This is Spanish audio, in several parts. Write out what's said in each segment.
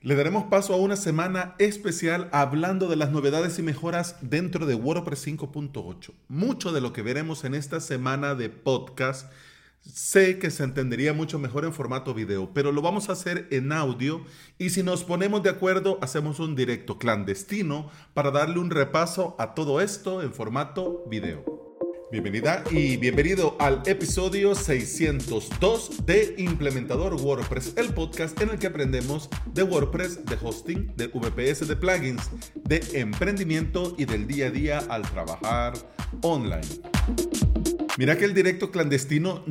Le daremos paso a una semana especial hablando de las novedades y mejoras dentro de WordPress 5.8. Mucho de lo que veremos en esta semana de podcast sé que se entendería mucho mejor en formato video, pero lo vamos a hacer en audio y si nos ponemos de acuerdo hacemos un directo clandestino para darle un repaso a todo esto en formato video. Bienvenida y bienvenido al episodio 602 de Implementador WordPress, el podcast en el que aprendemos de WordPress, de hosting, de VPS, de plugins, de emprendimiento y del día a día al trabajar online. Mira que el directo clandestino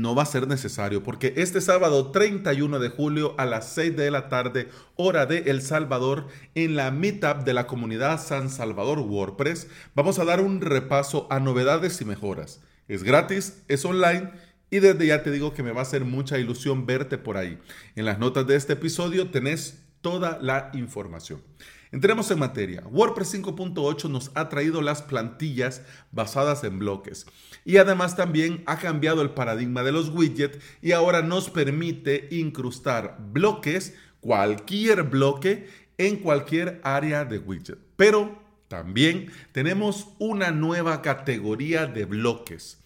no va a ser necesario porque este sábado 31 de julio a las 6 de la tarde, hora de El Salvador, en la meetup de la comunidad San Salvador WordPress, vamos a dar un repaso a novedades y mejoras. Es gratis, es online y desde ya te digo que me va a hacer mucha ilusión verte por ahí. En las notas de este episodio tenés toda la información. Entremos en materia. WordPress 5.8 nos ha traído las plantillas basadas en bloques y además también ha cambiado el paradigma de los widgets y ahora nos permite incrustar bloques, cualquier bloque, en cualquier área de widget. Pero también tenemos una nueva categoría de bloques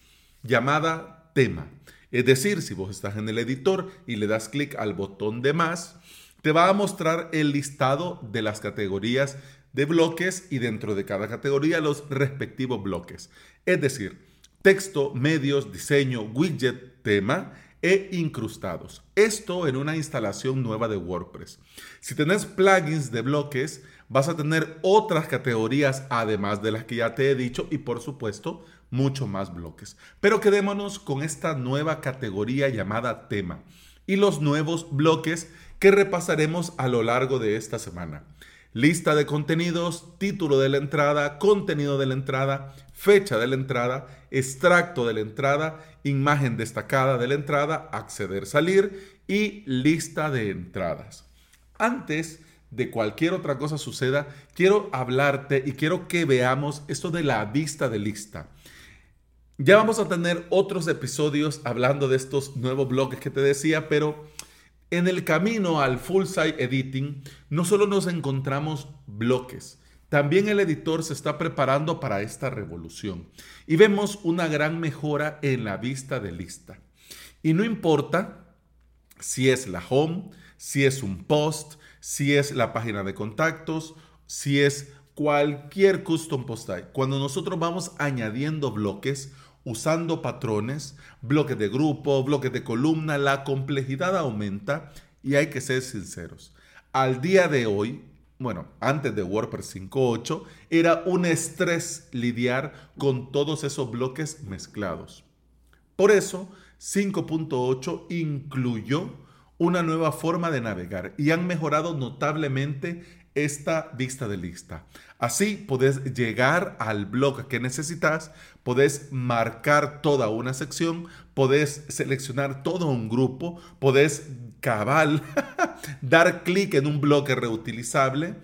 llamada tema. Es decir, si vos estás en el editor y le das clic al botón de más, te va a mostrar el listado de las categorías de bloques y dentro de cada categoría los respectivos bloques. Es decir, texto, medios, diseño, widget, tema e incrustados. Esto en una instalación nueva de WordPress. Si tenés plugins de bloques, vas a tener otras categorías además de las que ya te he dicho y por supuesto mucho más bloques. Pero quedémonos con esta nueva categoría llamada tema y los nuevos bloques que repasaremos a lo largo de esta semana. Lista de contenidos, título de la entrada, contenido de la entrada, fecha de la entrada, extracto de la entrada, imagen destacada de la entrada, acceder, salir y lista de entradas. Antes de cualquier otra cosa suceda, quiero hablarte y quiero que veamos esto de la vista de lista. Ya vamos a tener otros episodios hablando de estos nuevos bloques que te decía, pero en el camino al full site editing, no solo nos encontramos bloques, también el editor se está preparando para esta revolución y vemos una gran mejora en la vista de lista. Y no importa si es la home, si es un post, si es la página de contactos, si es cualquier custom post Cuando nosotros vamos añadiendo bloques, usando patrones, bloques de grupo, bloques de columna, la complejidad aumenta y hay que ser sinceros. Al día de hoy, bueno, antes de WordPress 5.8, era un estrés lidiar con todos esos bloques mezclados. Por eso, 5.8 incluyó una nueva forma de navegar y han mejorado notablemente esta vista de lista. Así podés llegar al blog que necesitas, podés marcar toda una sección, podés seleccionar todo un grupo, podés cabal dar clic en un bloque reutilizable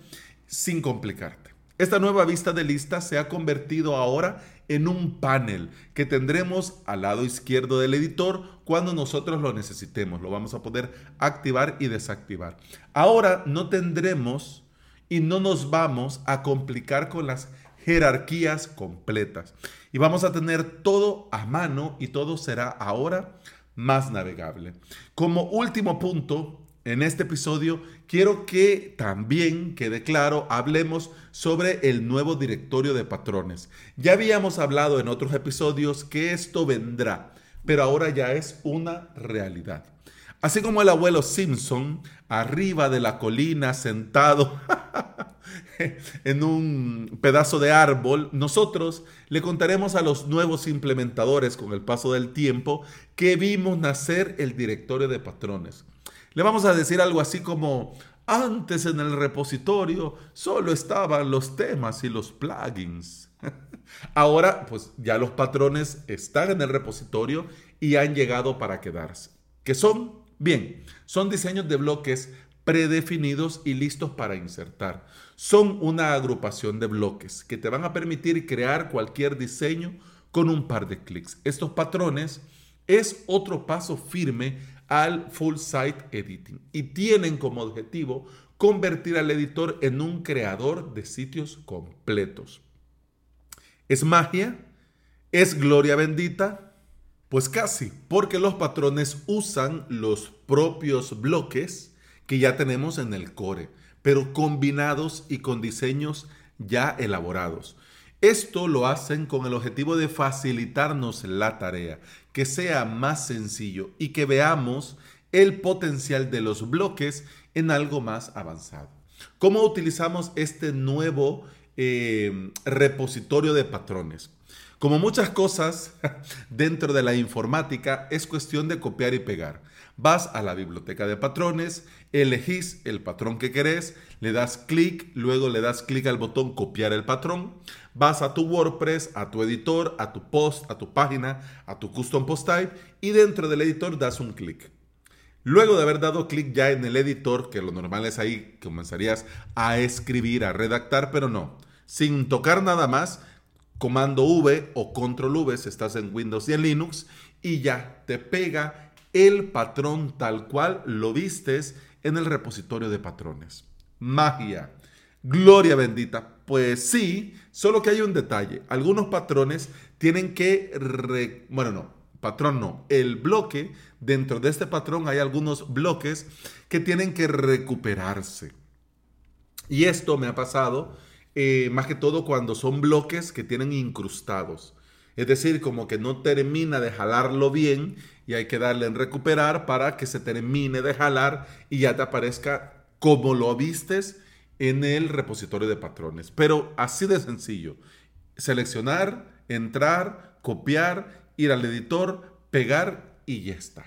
sin complicarte. Esta nueva vista de lista se ha convertido ahora en un panel que tendremos al lado izquierdo del editor cuando nosotros lo necesitemos. Lo vamos a poder activar y desactivar. Ahora no tendremos y no nos vamos a complicar con las jerarquías completas. Y vamos a tener todo a mano y todo será ahora más navegable. Como último punto, en este episodio quiero que también quede claro, hablemos sobre el nuevo directorio de patrones. Ya habíamos hablado en otros episodios que esto vendrá, pero ahora ya es una realidad. Así como el abuelo Simpson, arriba de la colina, sentado en un pedazo de árbol, nosotros le contaremos a los nuevos implementadores con el paso del tiempo que vimos nacer el directorio de patrones. Le vamos a decir algo así como, antes en el repositorio solo estaban los temas y los plugins. Ahora, pues ya los patrones están en el repositorio y han llegado para quedarse. ¿Qué son? Bien, son diseños de bloques predefinidos y listos para insertar. Son una agrupación de bloques que te van a permitir crear cualquier diseño con un par de clics. Estos patrones es otro paso firme al full site editing y tienen como objetivo convertir al editor en un creador de sitios completos. ¿Es magia? ¿Es gloria bendita? Pues casi, porque los patrones usan los propios bloques que ya tenemos en el core, pero combinados y con diseños ya elaborados. Esto lo hacen con el objetivo de facilitarnos la tarea, que sea más sencillo y que veamos el potencial de los bloques en algo más avanzado. ¿Cómo utilizamos este nuevo eh, repositorio de patrones? Como muchas cosas dentro de la informática, es cuestión de copiar y pegar. Vas a la biblioteca de patrones, elegís el patrón que querés, le das clic, luego le das clic al botón copiar el patrón, vas a tu WordPress, a tu editor, a tu post, a tu página, a tu custom post type y dentro del editor das un clic. Luego de haber dado clic ya en el editor, que lo normal es ahí, comenzarías a escribir, a redactar, pero no, sin tocar nada más, comando V o control V si estás en Windows y en Linux y ya te pega el patrón tal cual lo vistes en el repositorio de patrones. Magia. Gloria bendita. Pues sí, solo que hay un detalle. Algunos patrones tienen que... Bueno, no, patrón no. El bloque, dentro de este patrón hay algunos bloques que tienen que recuperarse. Y esto me ha pasado eh, más que todo cuando son bloques que tienen incrustados. Es decir, como que no termina de jalarlo bien y hay que darle en recuperar para que se termine de jalar y ya te aparezca como lo vistes en el repositorio de patrones. Pero así de sencillo. Seleccionar, entrar, copiar, ir al editor, pegar y ya está.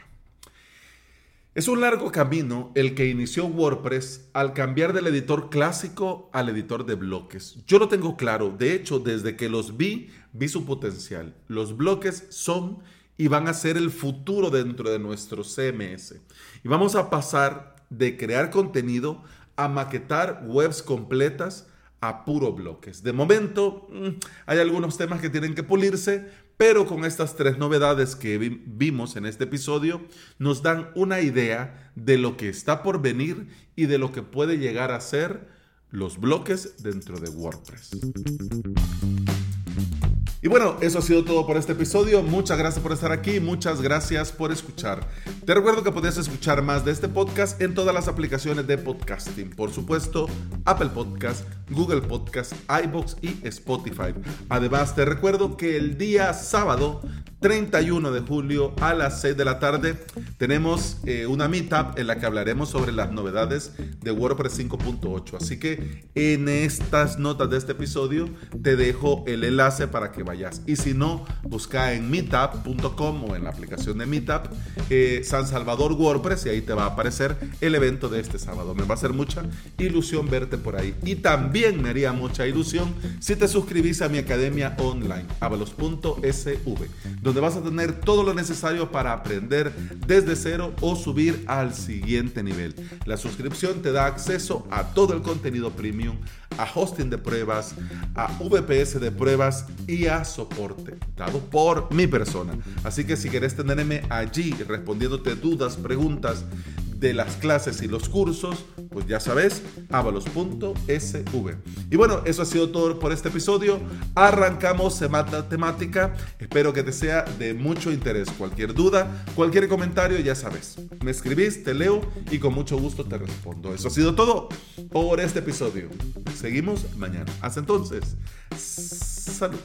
Es un largo camino el que inició WordPress al cambiar del editor clásico al editor de bloques. Yo lo tengo claro, de hecho desde que los vi, vi su potencial. Los bloques son y van a ser el futuro dentro de nuestro CMS. Y vamos a pasar de crear contenido a maquetar webs completas a puro bloques. De momento mm, hay algunos temas que tienen que pulirse, pero con estas tres novedades que vimos en este episodio nos dan una idea de lo que está por venir y de lo que puede llegar a ser los bloques dentro de WordPress. Y bueno, eso ha sido todo por este episodio. Muchas gracias por estar aquí, muchas gracias por escuchar. Te recuerdo que puedes escuchar más de este podcast en todas las aplicaciones de podcasting. Por supuesto, Apple Podcast, Google Podcast, iBox y Spotify. Además, te recuerdo que el día sábado 31 de julio a las 6 de la tarde tenemos eh, una meetup en la que hablaremos sobre las novedades de WordPress 5.8. Así que en estas notas de este episodio te dejo el enlace para que vayas. Y si no, busca en meetup.com o en la aplicación de Meetup eh, San Salvador WordPress y ahí te va a aparecer el evento de este sábado. Me va a hacer mucha ilusión verte por ahí. Y también me haría mucha ilusión si te suscribís a mi academia online, avalos.sv, donde vas a tener todo lo necesario para aprender desde cero o subir al siguiente nivel. La suscripción te da acceso a todo el contenido premium, a hosting de pruebas, a VPS de pruebas y a soporte dado por mi persona. Así que si quieres tenerme allí respondiéndote dudas, preguntas, de las clases y los cursos, pues ya sabes, avalos.sv. Y bueno, eso ha sido todo por este episodio. Arrancamos semana temática. Espero que te sea de mucho interés. Cualquier duda, cualquier comentario, ya sabes. Me escribís, te leo y con mucho gusto te respondo. Eso ha sido todo por este episodio. Seguimos mañana. Hasta entonces, salud.